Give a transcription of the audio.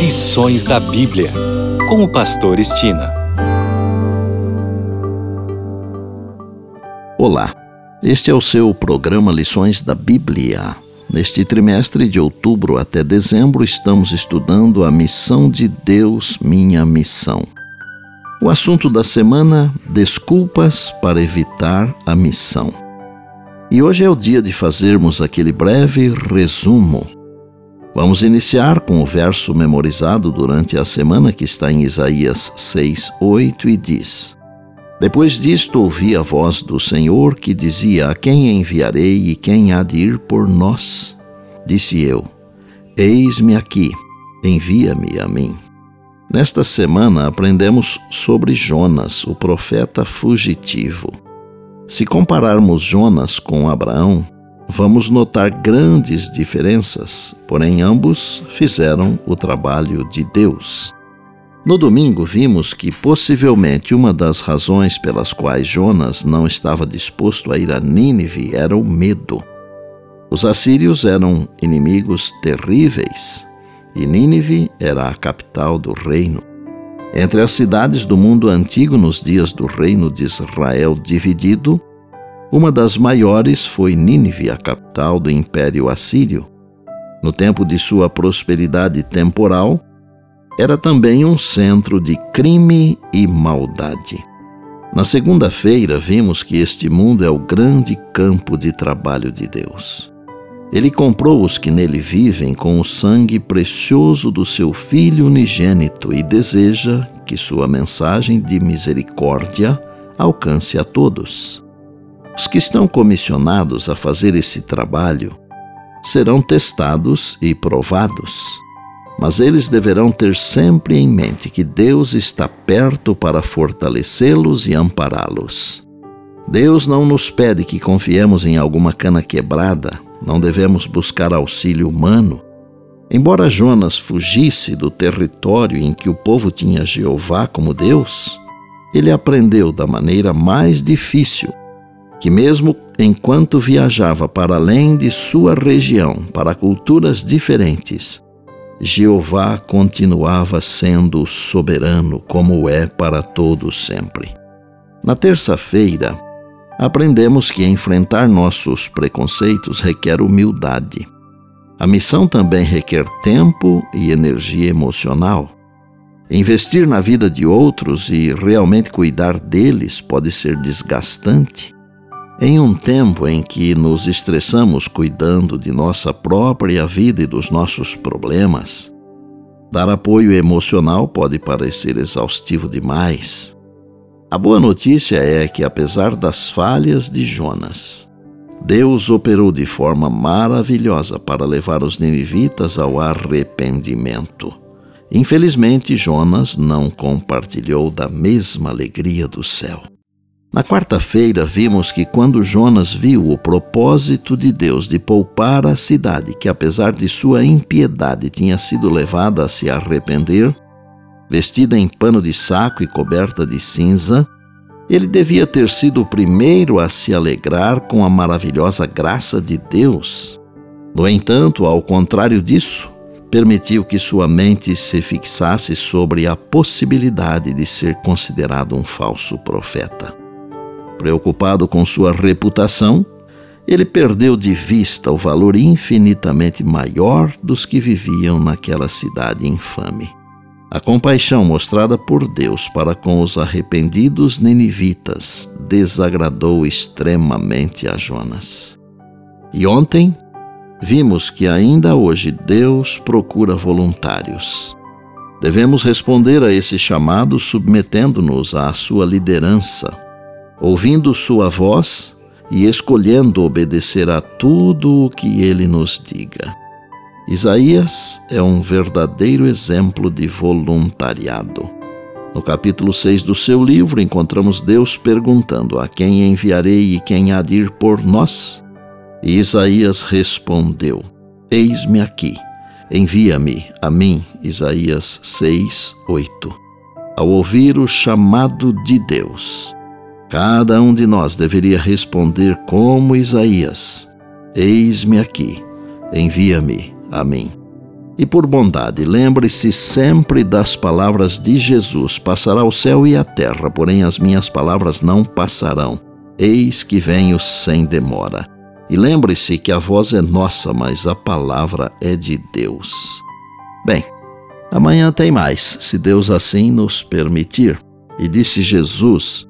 Lições da Bíblia, com o Pastor Estina. Olá, este é o seu programa Lições da Bíblia. Neste trimestre de outubro até dezembro, estamos estudando a missão de Deus, minha missão. O assunto da semana: desculpas para evitar a missão. E hoje é o dia de fazermos aquele breve resumo Vamos iniciar com o verso memorizado durante a semana que está em Isaías 6, 8 e diz: Depois disto ouvi a voz do Senhor que dizia: A quem enviarei e quem há de ir por nós? Disse eu: Eis-me aqui, envia-me a mim. Nesta semana aprendemos sobre Jonas, o profeta fugitivo. Se compararmos Jonas com Abraão, vamos notar grandes diferenças, porém ambos fizeram o trabalho de Deus. No domingo, vimos que possivelmente uma das razões pelas quais Jonas não estava disposto a ir a Nínive era o medo. Os assírios eram inimigos terríveis e Nínive era a capital do reino. Entre as cidades do mundo antigo nos dias do reino de Israel dividido, uma das maiores foi Nínive, a capital do Império Assírio. No tempo de sua prosperidade temporal, era também um centro de crime e maldade. Na segunda-feira, vimos que este mundo é o grande campo de trabalho de Deus. Ele comprou os que nele vivem com o sangue precioso do seu Filho unigênito e deseja que sua mensagem de misericórdia alcance a todos. Os que estão comissionados a fazer esse trabalho serão testados e provados, mas eles deverão ter sempre em mente que Deus está perto para fortalecê-los e ampará-los. Deus não nos pede que confiemos em alguma cana quebrada, não devemos buscar auxílio humano. Embora Jonas fugisse do território em que o povo tinha Jeová como Deus, ele aprendeu da maneira mais difícil que, mesmo enquanto viajava para além de sua região, para culturas diferentes, Jeová continuava sendo soberano, como é para todos sempre. Na terça-feira, aprendemos que enfrentar nossos preconceitos requer humildade. A missão também requer tempo e energia emocional. Investir na vida de outros e realmente cuidar deles pode ser desgastante. Em um tempo em que nos estressamos cuidando de nossa própria vida e dos nossos problemas, dar apoio emocional pode parecer exaustivo demais. A boa notícia é que, apesar das falhas de Jonas, Deus operou de forma maravilhosa para levar os ninivitas ao arrependimento. Infelizmente, Jonas não compartilhou da mesma alegria do céu. Na quarta-feira, vimos que quando Jonas viu o propósito de Deus de poupar a cidade, que apesar de sua impiedade tinha sido levada a se arrepender, vestida em pano de saco e coberta de cinza, ele devia ter sido o primeiro a se alegrar com a maravilhosa graça de Deus. No entanto, ao contrário disso, permitiu que sua mente se fixasse sobre a possibilidade de ser considerado um falso profeta. Preocupado com sua reputação, ele perdeu de vista o valor infinitamente maior dos que viviam naquela cidade infame. A compaixão mostrada por Deus para com os arrependidos ninivitas desagradou extremamente a Jonas. E ontem vimos que ainda hoje Deus procura voluntários. Devemos responder a esse chamado submetendo-nos à sua liderança ouvindo Sua voz e escolhendo obedecer a tudo o que Ele nos diga. Isaías é um verdadeiro exemplo de voluntariado. No capítulo 6 do seu livro, encontramos Deus perguntando: A quem enviarei e quem há de ir por nós? E Isaías respondeu: Eis-me aqui, envia-me a mim. Isaías 6, 8. Ao ouvir o chamado de Deus, Cada um de nós deveria responder como Isaías: Eis-me aqui, envia-me a mim. E por bondade, lembre-se sempre das palavras de Jesus: Passará o céu e a terra, porém as minhas palavras não passarão. Eis que venho sem demora. E lembre-se que a voz é nossa, mas a palavra é de Deus. Bem, amanhã tem mais, se Deus assim nos permitir. E disse Jesus: